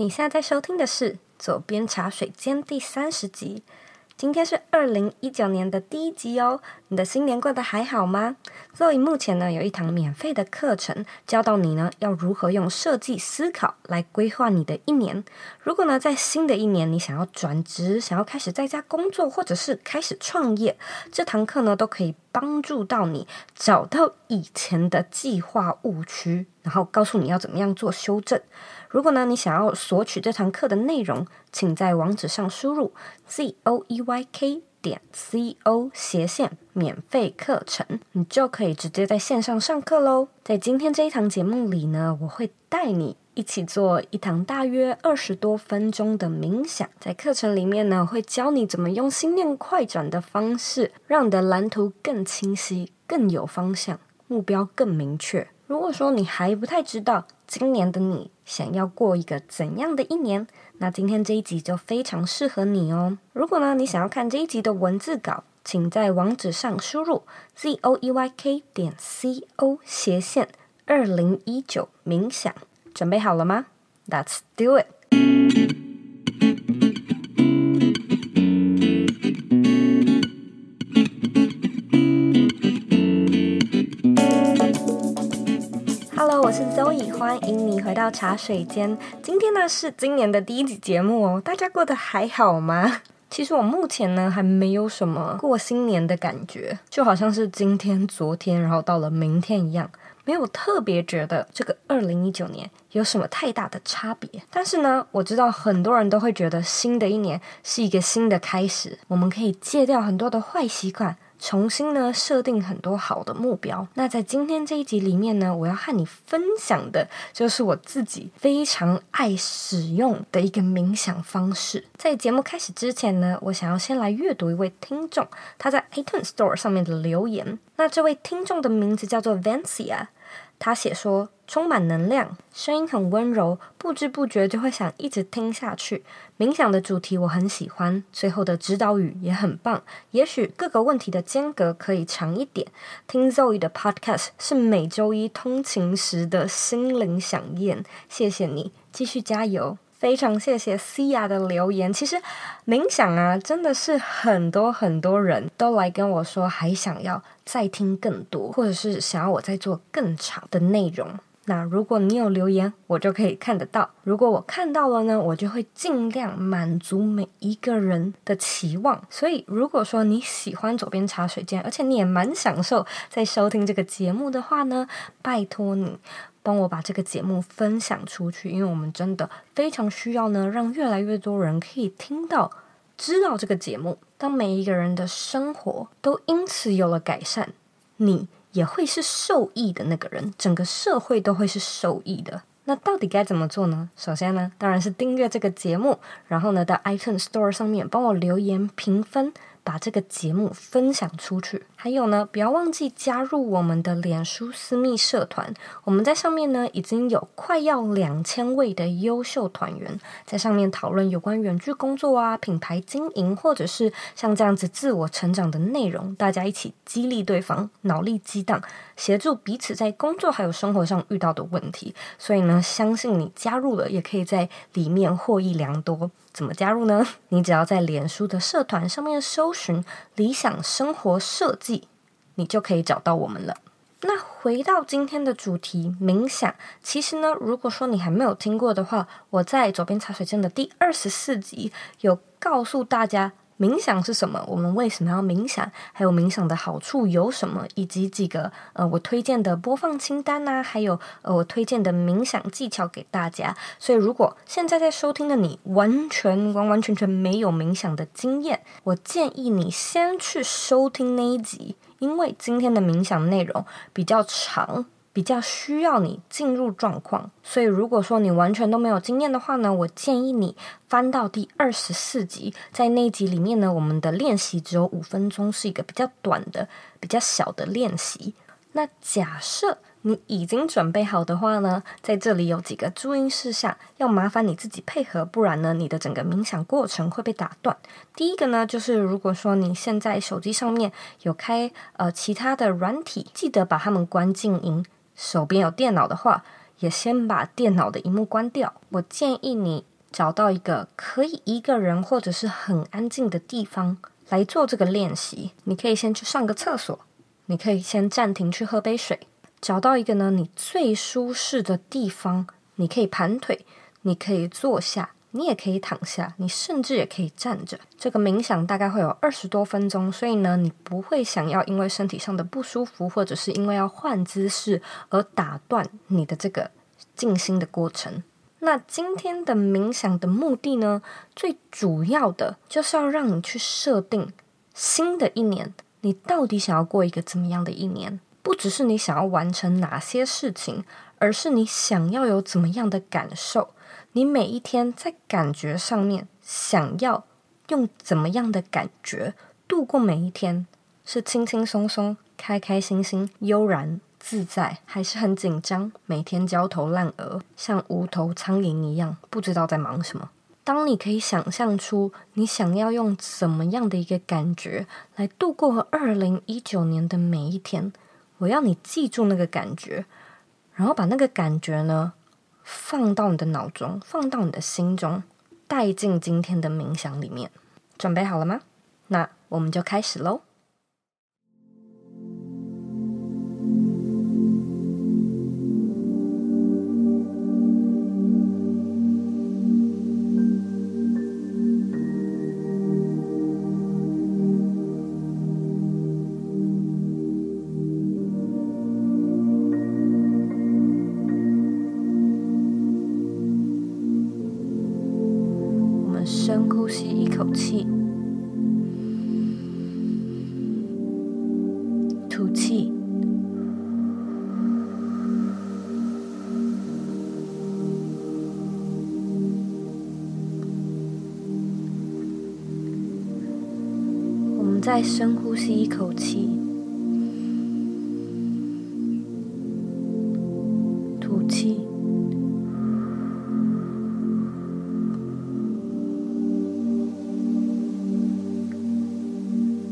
你现在在收听的是《左边茶水间》第三十集。今天是二零一九年的第一集哦，你的新年过得还好吗？Zoe 目前呢有一堂免费的课程，教到你呢要如何用设计思考来规划你的一年。如果呢在新的一年你想要转职，想要开始在家工作，或者是开始创业，这堂课呢都可以帮助到你找到以前的计划误区，然后告诉你要怎么样做修正。如果呢，你想要索取这堂课的内容，请在网址上输入 z o e y k 点 c o 斜线免费课程，你就可以直接在线上上课喽。在今天这一堂节目里呢，我会带你一起做一堂大约二十多分钟的冥想。在课程里面呢，会教你怎么用心念快转的方式，让你的蓝图更清晰、更有方向，目标更明确。如果说你还不太知道今年的你想要过一个怎样的一年，那今天这一集就非常适合你哦。如果呢，你想要看这一集的文字稿，请在网址上输入 z o e y k 点 c o 斜线二零一九冥想。准备好了吗？Let's do it。欢迎你回到茶水间。今天呢是今年的第一集节目哦，大家过得还好吗？其实我目前呢还没有什么过新年的感觉，就好像是今天、昨天，然后到了明天一样，没有特别觉得这个二零一九年有什么太大的差别。但是呢，我知道很多人都会觉得新的一年是一个新的开始，我们可以戒掉很多的坏习惯。重新呢设定很多好的目标。那在今天这一集里面呢，我要和你分享的就是我自己非常爱使用的一个冥想方式。在节目开始之前呢，我想要先来阅读一位听众他在 iTunes Store 上面的留言。那这位听众的名字叫做 Vancia。他写说，充满能量，声音很温柔，不知不觉就会想一直听下去。冥想的主题我很喜欢，最后的指导语也很棒。也许各个问题的间隔可以长一点。听 Zoe 的 Podcast 是每周一通勤时的心灵饗宴。谢谢你，继续加油。非常谢谢 Cia 的留言。其实冥想啊，真的是很多很多人都来跟我说，还想要再听更多，或者是想要我再做更长的内容。那如果你有留言，我就可以看得到。如果我看到了呢，我就会尽量满足每一个人的期望。所以，如果说你喜欢左边茶水间，而且你也蛮享受在收听这个节目的话呢，拜托你。帮我把这个节目分享出去，因为我们真的非常需要呢，让越来越多人可以听到、知道这个节目。当每一个人的生活都因此有了改善，你也会是受益的那个人，整个社会都会是受益的。那到底该怎么做呢？首先呢，当然是订阅这个节目，然后呢，到 iTunes Store 上面帮我留言评分。把这个节目分享出去，还有呢，不要忘记加入我们的脸书私密社团。我们在上面呢，已经有快要两千位的优秀团员，在上面讨论有关远距工作啊、品牌经营，或者是像这样子自我成长的内容。大家一起激励对方，脑力激荡，协助彼此在工作还有生活上遇到的问题。所以呢，相信你加入了，也可以在里面获益良多。怎么加入呢？你只要在脸书的社团上面搜寻“理想生活设计”，你就可以找到我们了。那回到今天的主题，冥想。其实呢，如果说你还没有听过的话，我在左边茶水间的第二十四集有告诉大家。冥想是什么？我们为什么要冥想？还有冥想的好处有什么？以及几个呃，我推荐的播放清单呐、还有呃，我推荐的冥想技巧给大家。所以，如果现在在收听的你完全完完全全没有冥想的经验，我建议你先去收听那一集，因为今天的冥想内容比较长。比较需要你进入状况，所以如果说你完全都没有经验的话呢，我建议你翻到第二十四集，在那一集里面呢，我们的练习只有五分钟，是一个比较短的、比较小的练习。那假设你已经准备好的话呢，在这里有几个注意事项，要麻烦你自己配合，不然呢，你的整个冥想过程会被打断。第一个呢，就是如果说你现在手机上面有开呃其他的软体，记得把它们关静音。手边有电脑的话，也先把电脑的荧幕关掉。我建议你找到一个可以一个人或者是很安静的地方来做这个练习。你可以先去上个厕所，你可以先暂停去喝杯水，找到一个呢你最舒适的地方，你可以盘腿，你可以坐下。你也可以躺下，你甚至也可以站着。这个冥想大概会有二十多分钟，所以呢，你不会想要因为身体上的不舒服，或者是因为要换姿势而打断你的这个静心的过程。那今天的冥想的目的呢，最主要的就是要让你去设定新的一年，你到底想要过一个怎么样的一年？不只是你想要完成哪些事情，而是你想要有怎么样的感受。你每一天在感觉上面想要用怎么样的感觉度过每一天？是轻轻松松、开开心心、悠然自在，还是很紧张，每天焦头烂额，像无头苍蝇一样，不知道在忙什么？当你可以想象出你想要用怎么样的一个感觉来度过二零一九年的每一天，我要你记住那个感觉，然后把那个感觉呢，放到你的脑中，放到你的心中，带进今天的冥想里面。准备好了吗？那我们就开始喽。深呼吸一口气，吐气。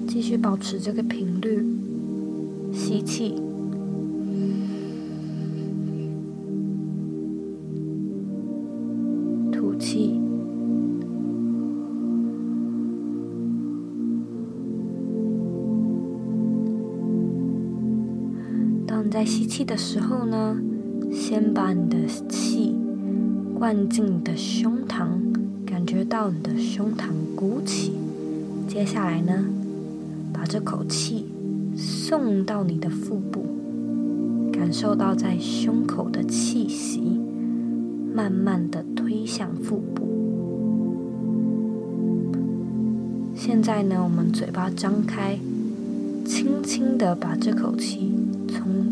继续保持这个频率，吸气，在吸气的时候呢，先把你的气灌进你的胸膛，感觉到你的胸膛鼓起。接下来呢，把这口气送到你的腹部，感受到在胸口的气息，慢慢的推向腹部。现在呢，我们嘴巴张开，轻轻的把这口气从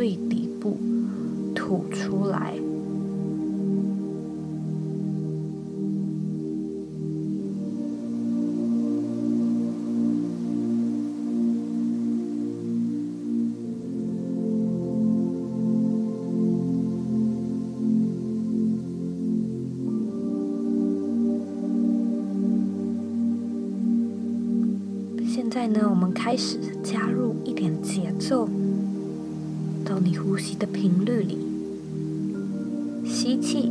最底部吐出来。现在呢，我们开始加入一点节奏到你呼吸的频率里。吸气，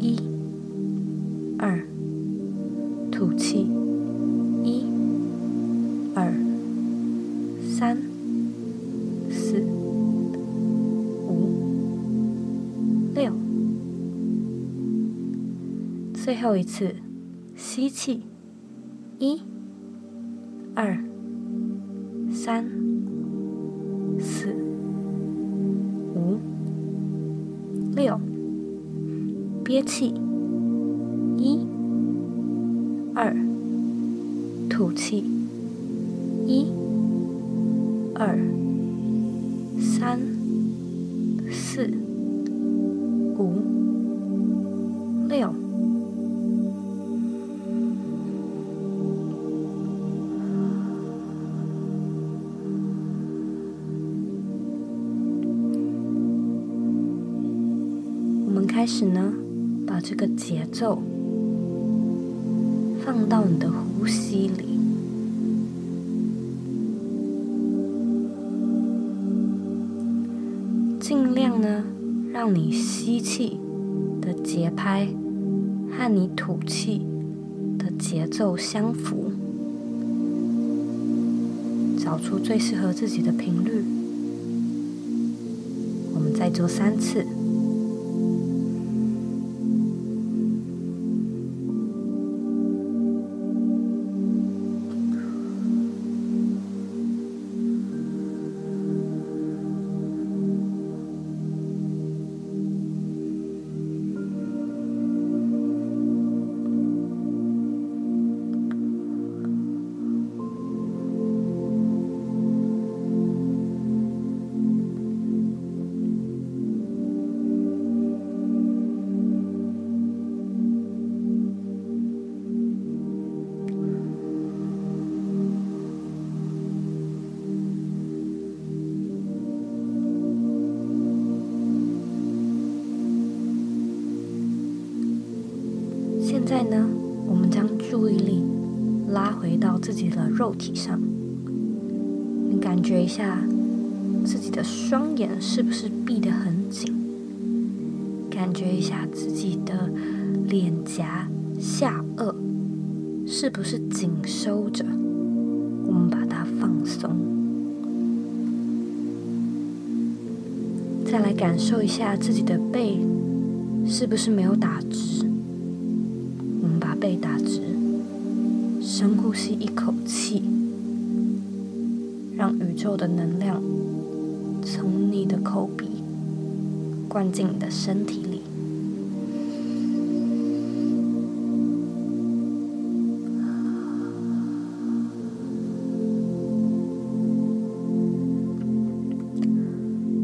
一、二，吐气。一、二三、四、五、六，最后一次，吸气，一、二、三、憋气，奏放到你的呼吸里，尽量呢，让你吸气的节拍和你吐气的节奏相符，找出最适合自己的频率。我们再做三次。自己的肉体上。你感觉一下，自己的双眼是不是闭得很紧？感觉一下自己的脸颊、下颚是不是紧收着？我们把它放松。再来感受一下自己的背是不是没有打直？我们把背打直，深呼吸一口气，让宇宙的能量从你的口鼻灌进你的身体里。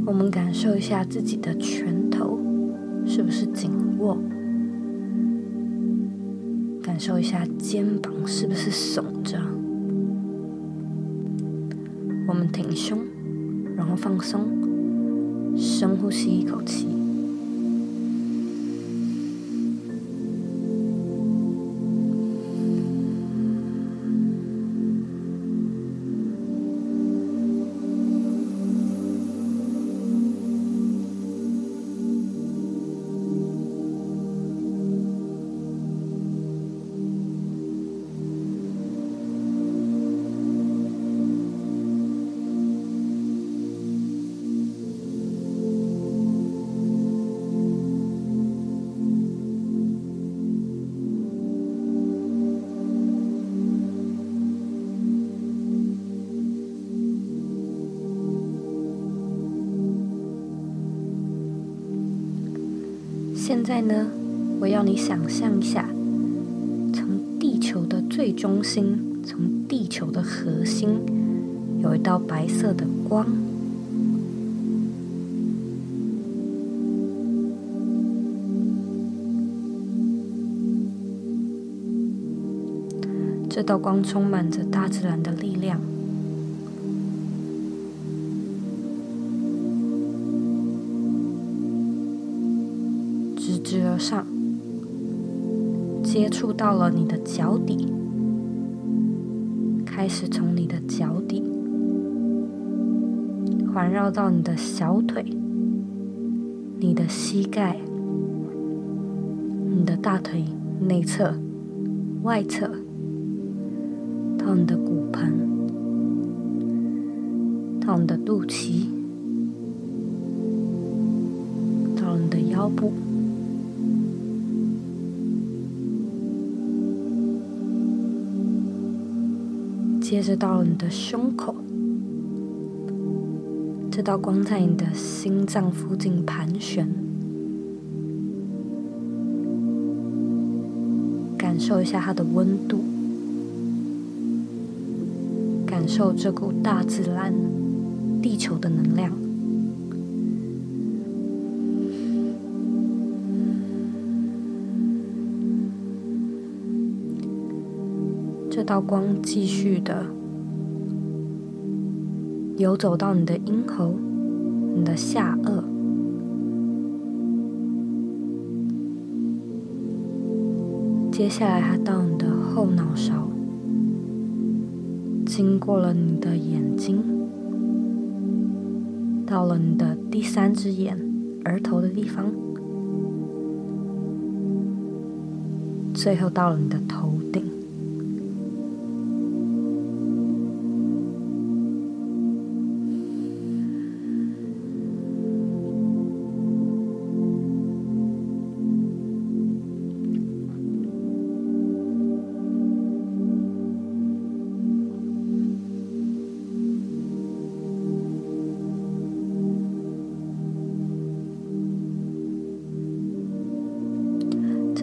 我们感受一下自己的拳头是不是紧握？感受一下肩膀是不是耸着？我们挺胸，然后放松，深呼吸一口气。现在呢，我要你想象一下，从地球的最中心，从地球的核心，有一道白色的光。这道光充满着大自然的力量。上，接触到了你的脚底，开始从你的脚底环绕到你的小腿、你的膝盖、你的大腿内侧、外侧，到你的骨盆，到你的肚脐，接着到了你的胸口这道光在你的心脏附近盘旋感受一下它的温度感受这股大自然地球的能量。道光继续的游走到你的咽喉、你的下颚。接下来，它到你的后脑勺，经过了你的眼睛，到了你的第三只眼，额头的地方，最后到了你的头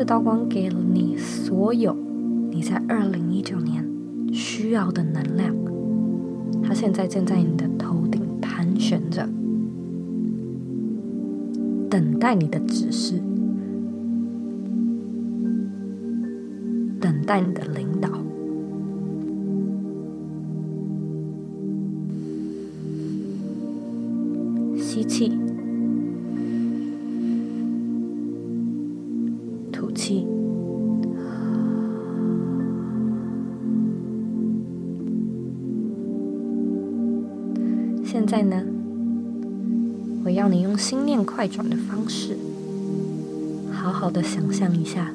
这道光给了你所有你在二零一九年需要的能量，它现在正在你的头顶盘旋着，等待你的指示，等待你的灵现在呢，我要你用心念快转的方式，好好的想象一下，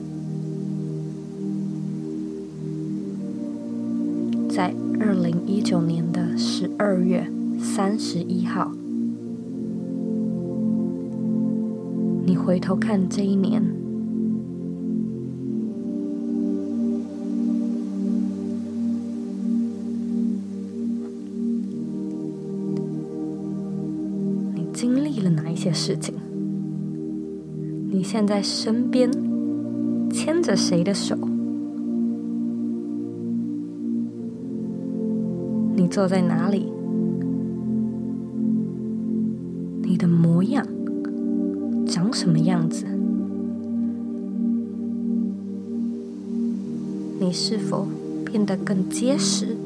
在二零一九年的十二月三十一号，你回头看这一年。事情？你现在身边牵着谁的手？你坐在哪里？你的模样长什么样子？你是否变得更结实、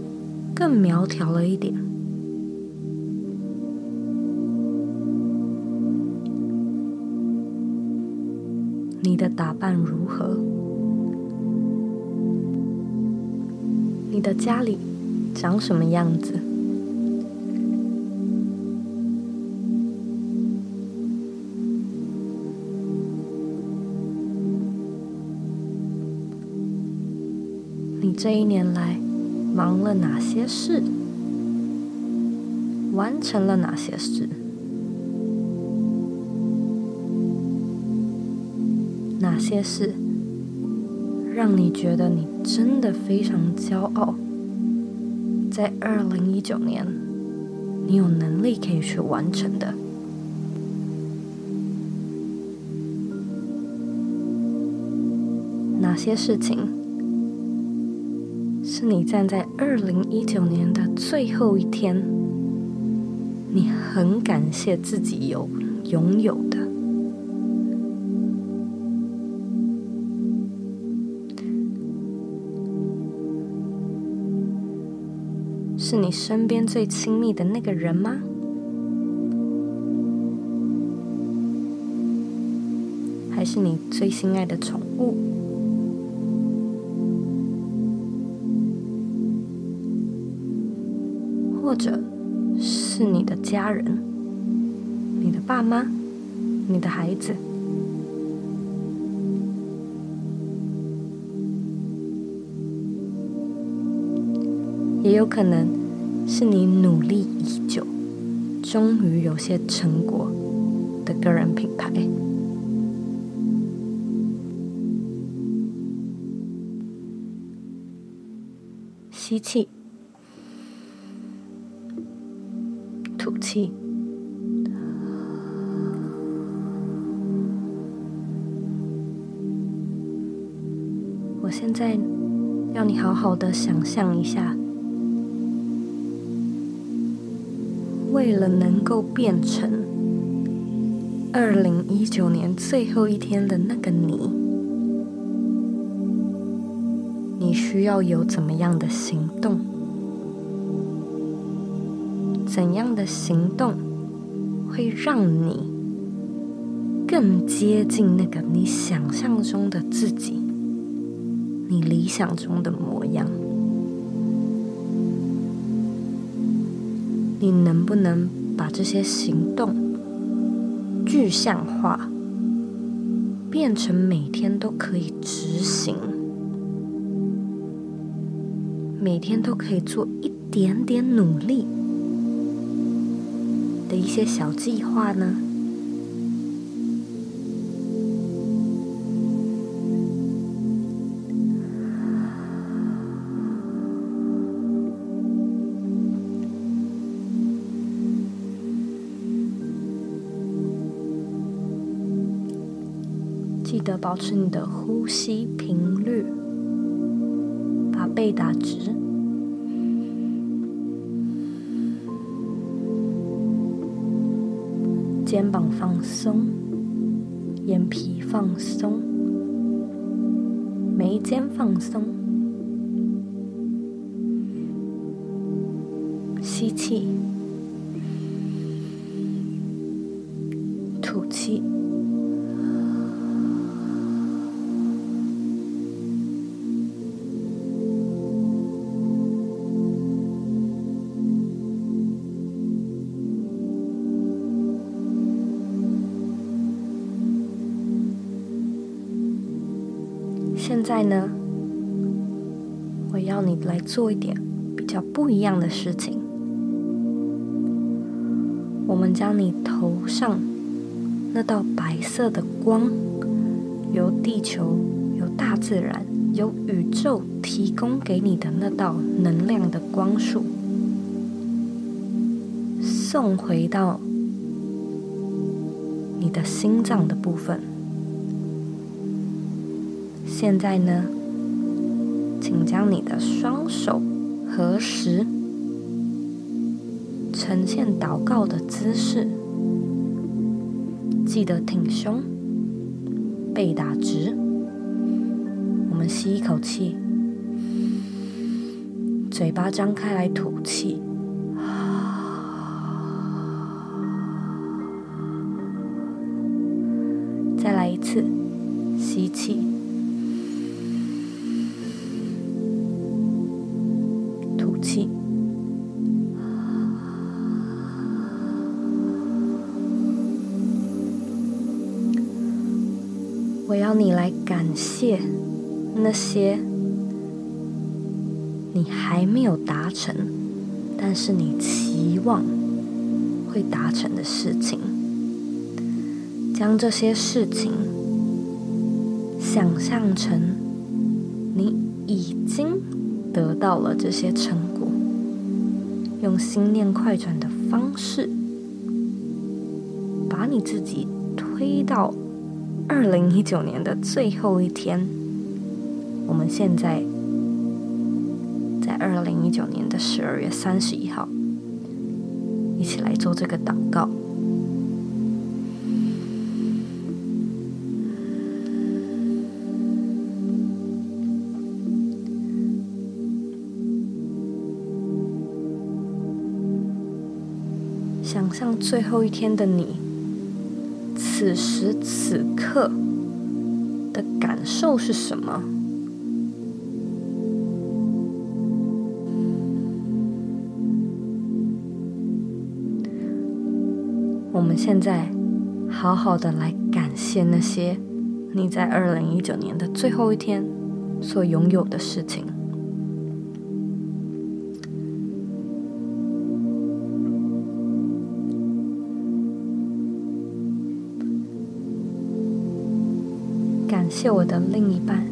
更苗条了一点？你的打扮如何？你的家里长什么样子？你这一年来忙了哪些事？完成了哪些事？些事让你觉得你真的非常骄傲？在二零一九年，你有能力可以去完成的？哪些事情是你站在二零一九年的最后一天，你很感谢自己有拥有的？是你身边最亲密的那个人吗？还是你最心爱的宠物？或者是你的家人？你的爸妈？你的孩子？也有可能。是你努力已久，终于有些成果的个人品牌。吸气，吐气。我现在要你好好的想象一下，为了能够变成二零一九年最后一天的那个你，你需要有怎么样的行动？怎样的行动会让你更接近那个你想象中的自己？你理想中的模样，你能不能把这些行动具象化，变成每天都可以执行，每天都可以做一点点努力的一些小计划呢？记得保持你的呼吸频率，把背打直，肩膀放松，眼皮放松，眉间放松，吸气，做一点比较不一样的事情。我们将你头上那道白色的光，由地球、由大自然、由宇宙提供给你的那道能量的光束，送回到你的心脏的部分。现在呢，请将你的双手合十，呈现祷告的姿势。记得挺胸，背打直。我们吸一口气，嘴巴张开来吐气。我要你来感谢那些你还没有达成，但是你期望会达成的事情，将这些事情想象成你已经得到了这些成果，用心念快转的方式，把你自己推到。二零一九年的最后一天，我们现在在二零一九年的十二月三十一号，一起来做这个祷告。想象最后一天的你。此时此刻的感受是什么？我们现在好好的来感谢那些你在二零一九年的最后一天所拥有的事情。谢我的另一半，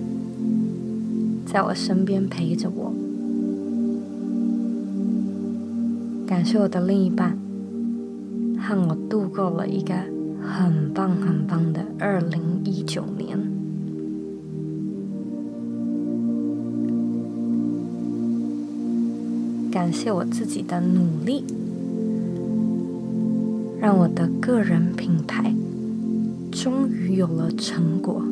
在我身边陪着我。感谢我的另一半，和我度过了一个很棒很棒的二零一九年。感谢我自己的努力，让我的个人品牌终于有了成果。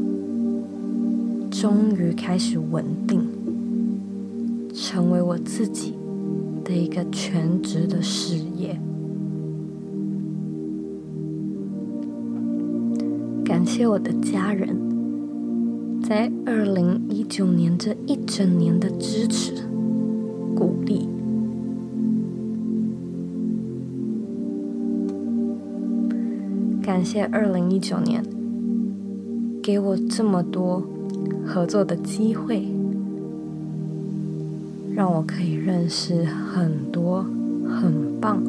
终于开始稳定，成为我自己的一个全职的事业。感谢我的家人，在二零一九年这一整年的支持、鼓励。感谢二零一九年给我这么多合作的机会，让我可以认识很多很棒、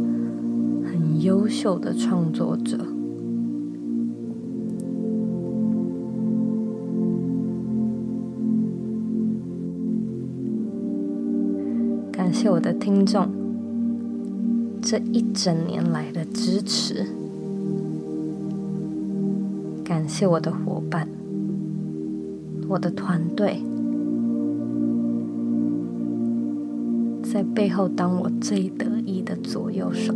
很优秀的创作者。感谢我的听众这一整年来的支持，感谢我的伙伴，我的团队，在背后当我最得意的左右手。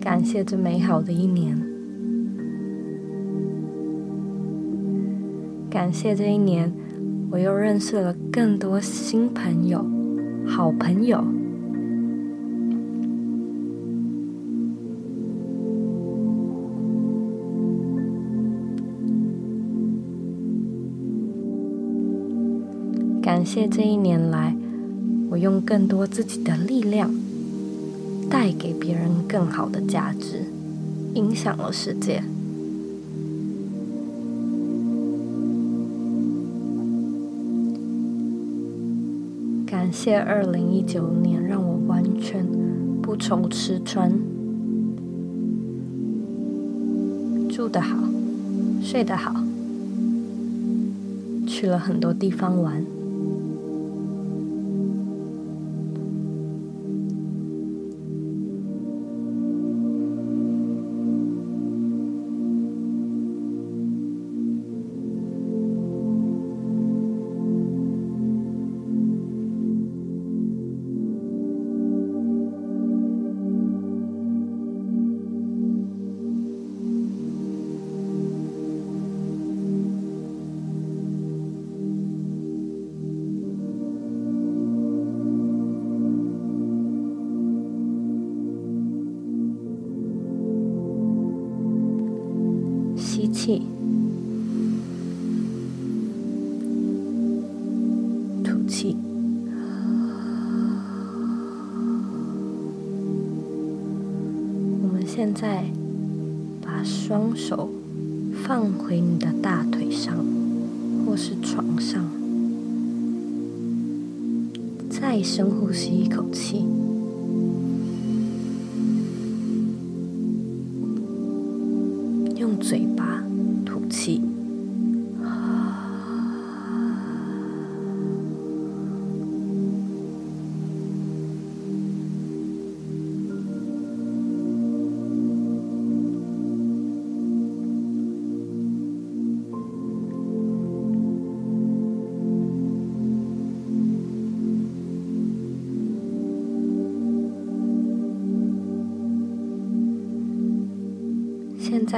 感谢这美好的一年。感谢这一年，我又认识了更多新朋友、好朋友。谢这一年来，我用更多自己的力量，带给别人更好的价值，影响了世界。感谢二零一九年，让我完全不愁吃穿，住得好，睡得好，去了很多地方玩。手放回你的大腿上，或是床上，再深呼吸一口气。用嘴巴吐。气。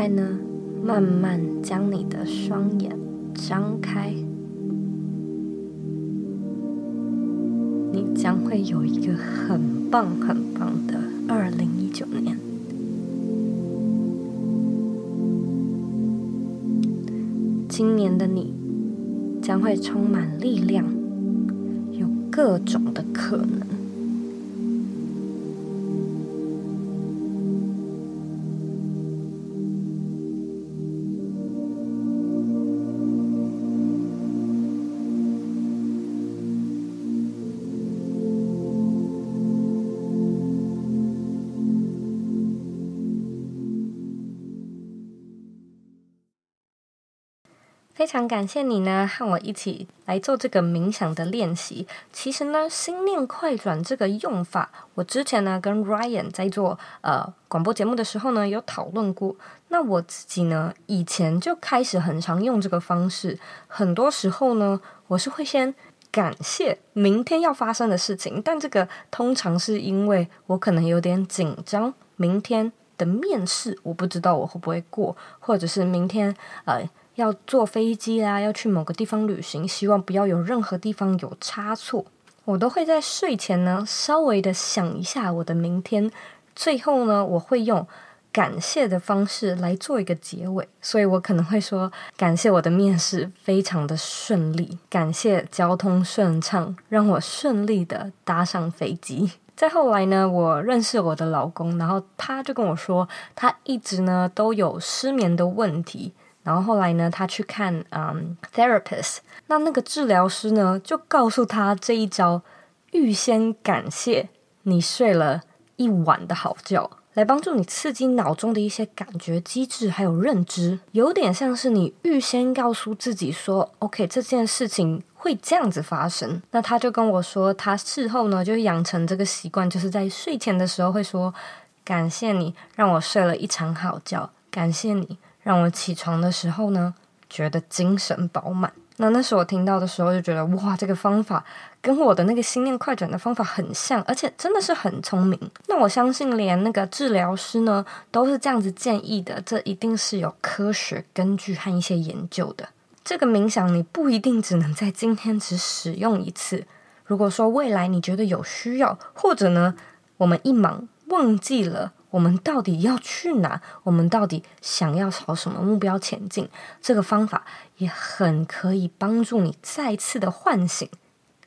在呢？慢慢将你的双眼张开，你将会有一个很棒很棒的二零一九年。今年的你将会充满力量，有各种的可能。非常感谢你呢，和我一起来做这个冥想的练习。其实呢，心念快转这个用法，我之前呢跟 Ryan 在做呃广播节目的时候呢有讨论过。那我自己呢，以前就开始很常用这个方式。很多时候呢，我是会先感谢明天要发生的事情，但这个通常是因为我可能有点紧张，明天的面试我不知道我会不会过，或者是明天呃。要坐飞机啦，要去某个地方旅行，希望不要有任何地方有差错。我都会在睡前呢，稍微的想一下我的明天，最后呢，我会用感谢的方式来做一个结尾。所以我可能会说，感谢我的面试非常的顺利，感谢交通顺畅，让我顺利的搭上飞机。再后来呢，我认识我的老公，然后他就跟我说，他一直呢都有失眠的问题。然后后来呢，他去看嗯 therapist，那那个治疗师呢就告诉他这一招，预先感谢你睡了一晚的好觉，来帮助你刺激脑中的一些感觉机制还有认知，有点像是你预先告诉自己说，OK，这件事情会这样子发生。那他就跟我说，他事后呢就养成这个习惯，就是在睡前的时候会说，感谢你让我睡了一场好觉，感谢你。让我起床的时候呢，觉得精神饱满。那那时候我听到的时候就觉得，哇，这个方法跟我的那个心念快转的方法很像，而且真的是很聪明。那我相信连那个治疗师呢都是这样子建议的，这一定是有科学根据和一些研究的。这个冥想你不一定只能在今天只使用一次。如果说未来你觉得有需要，或者呢，我们一忙忘记了。我们到底要去哪？我们到底想要朝什么目标前进？这个方法也很可以帮助你再次的唤醒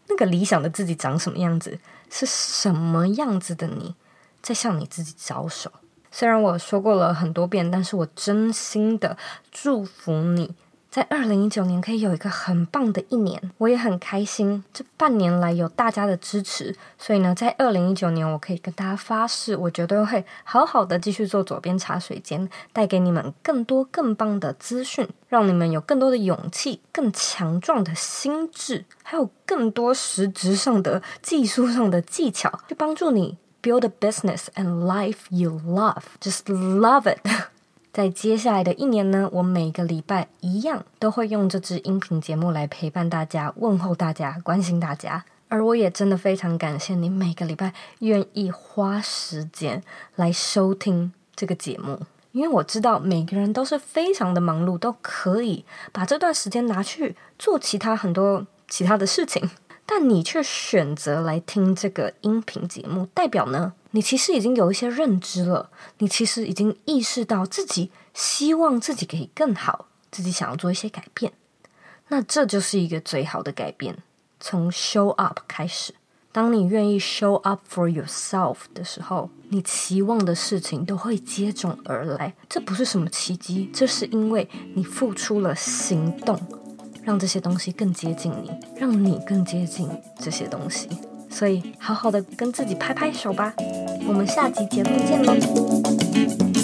那个理想的自己长什么样子，是什么样子的你在向你自己招手。虽然我说过了很多遍，但是我真心的祝福你。在二零一九年可以有一个很棒的一年，我也很开心。这半年来有大家的支持，所以呢，在二零一九年我可以跟大家发誓，我绝对会好好的继续做左边茶水间，带给你们更多更棒的资讯，让你们有更多的勇气、更强壮的心智，还有更多实质上的技术上的技巧，去帮助你 build a business and life you love. Just love it. 在接下来的一年呢，我每个礼拜一样都会用这支音频节目来陪伴大家、问候大家、关心大家。而我也真的非常感谢你每个礼拜愿意花时间来收听这个节目，因为我知道每个人都是非常的忙碌，都可以把这段时间拿去做其他很多其他的事情。但你却选择来听这个音频节目，代表呢，你其实已经有一些认知了。你其实已经意识到自己希望自己可以更好，自己想要做一些改变。那这就是一个最好的改变，从 show up 开始。当你愿意 show up for yourself 的时候，你期望的事情都会接踵而来。这不是什么奇迹，这是因为你付出了行动。让这些东西更接近你，让你更接近这些东西，所以好好的跟自己拍拍手吧。我们下集节目见喽。